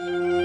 you